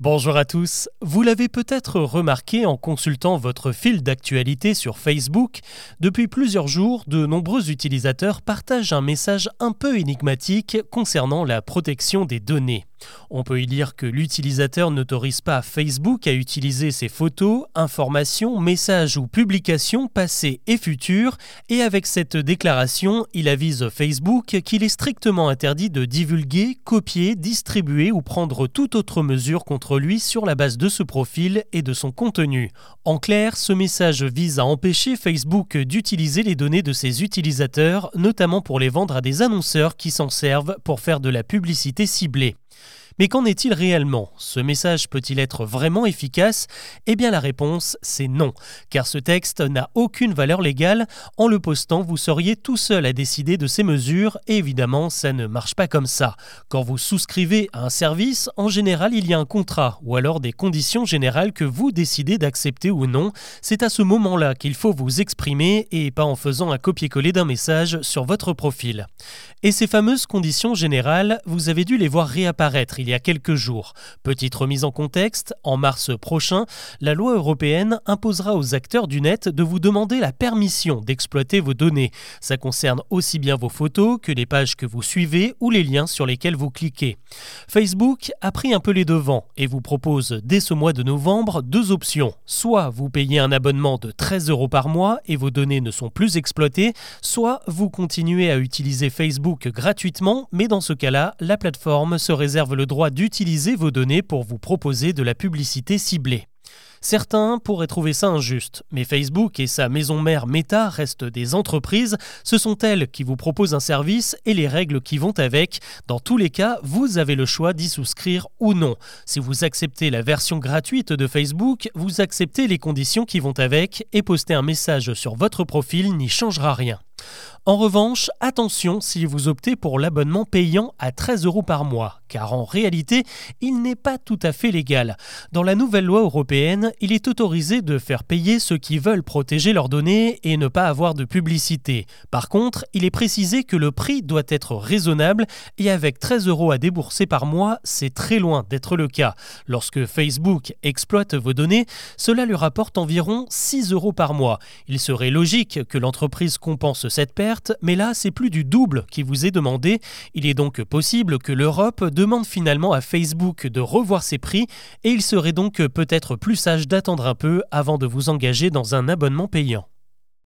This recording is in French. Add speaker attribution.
Speaker 1: Bonjour à tous. Vous l'avez peut-être remarqué en consultant votre fil d'actualité sur Facebook, depuis plusieurs jours, de nombreux utilisateurs partagent un message un peu énigmatique concernant la protection des données. On peut y lire que l'utilisateur n'autorise pas Facebook à utiliser ses photos, informations, messages ou publications passées et futures, et avec cette déclaration, il avise Facebook qu'il est strictement interdit de divulguer, copier, distribuer ou prendre toute autre mesure contre lui sur la base de ce profil et de son contenu. En clair, ce message vise à empêcher Facebook d'utiliser les données de ses utilisateurs, notamment pour les vendre à des annonceurs qui s'en servent pour faire de la publicité ciblée. Mais qu'en est-il réellement? Ce message peut-il être vraiment efficace? Eh bien la réponse, c'est non, car ce texte n'a aucune valeur légale. En le postant, vous seriez tout seul à décider de ces mesures, et évidemment, ça ne marche pas comme ça. Quand vous souscrivez à un service, en général, il y a un contrat, ou alors des conditions générales que vous décidez d'accepter ou non. C'est à ce moment-là qu'il faut vous exprimer, et pas en faisant un copier-coller d'un message sur votre profil. Et ces fameuses conditions générales, vous avez dû les voir réapparaître il y a quelques jours. Petite remise en contexte, en mars prochain, la loi européenne imposera aux acteurs du net de vous demander la permission d'exploiter vos données. Ça concerne aussi bien vos photos que les pages que vous suivez ou les liens sur lesquels vous cliquez. Facebook a pris un peu les devants et vous propose dès ce mois de novembre deux options. Soit vous payez un abonnement de 13 euros par mois et vos données ne sont plus exploitées, soit vous continuez à utiliser Facebook gratuitement, mais dans ce cas-là, la plateforme se réserve le droit d'utiliser vos données pour vous proposer de la publicité ciblée. Certains pourraient trouver ça injuste, mais Facebook et sa maison mère Meta restent des entreprises, ce sont elles qui vous proposent un service et les règles qui vont avec. Dans tous les cas, vous avez le choix d'y souscrire ou non. Si vous acceptez la version gratuite de Facebook, vous acceptez les conditions qui vont avec et poster un message sur votre profil n'y changera rien. En revanche, attention si vous optez pour l'abonnement payant à 13 euros par mois, car en réalité, il n'est pas tout à fait légal. Dans la nouvelle loi européenne, il est autorisé de faire payer ceux qui veulent protéger leurs données et ne pas avoir de publicité. Par contre, il est précisé que le prix doit être raisonnable et avec 13 euros à débourser par mois, c'est très loin d'être le cas. Lorsque Facebook exploite vos données, cela lui rapporte environ 6 euros par mois. Il serait logique que l'entreprise compense cette perte mais là c'est plus du double qui vous est demandé. Il est donc possible que l'Europe demande finalement à Facebook de revoir ses prix et il serait donc peut-être plus sage d'attendre un peu avant de vous engager dans un abonnement payant.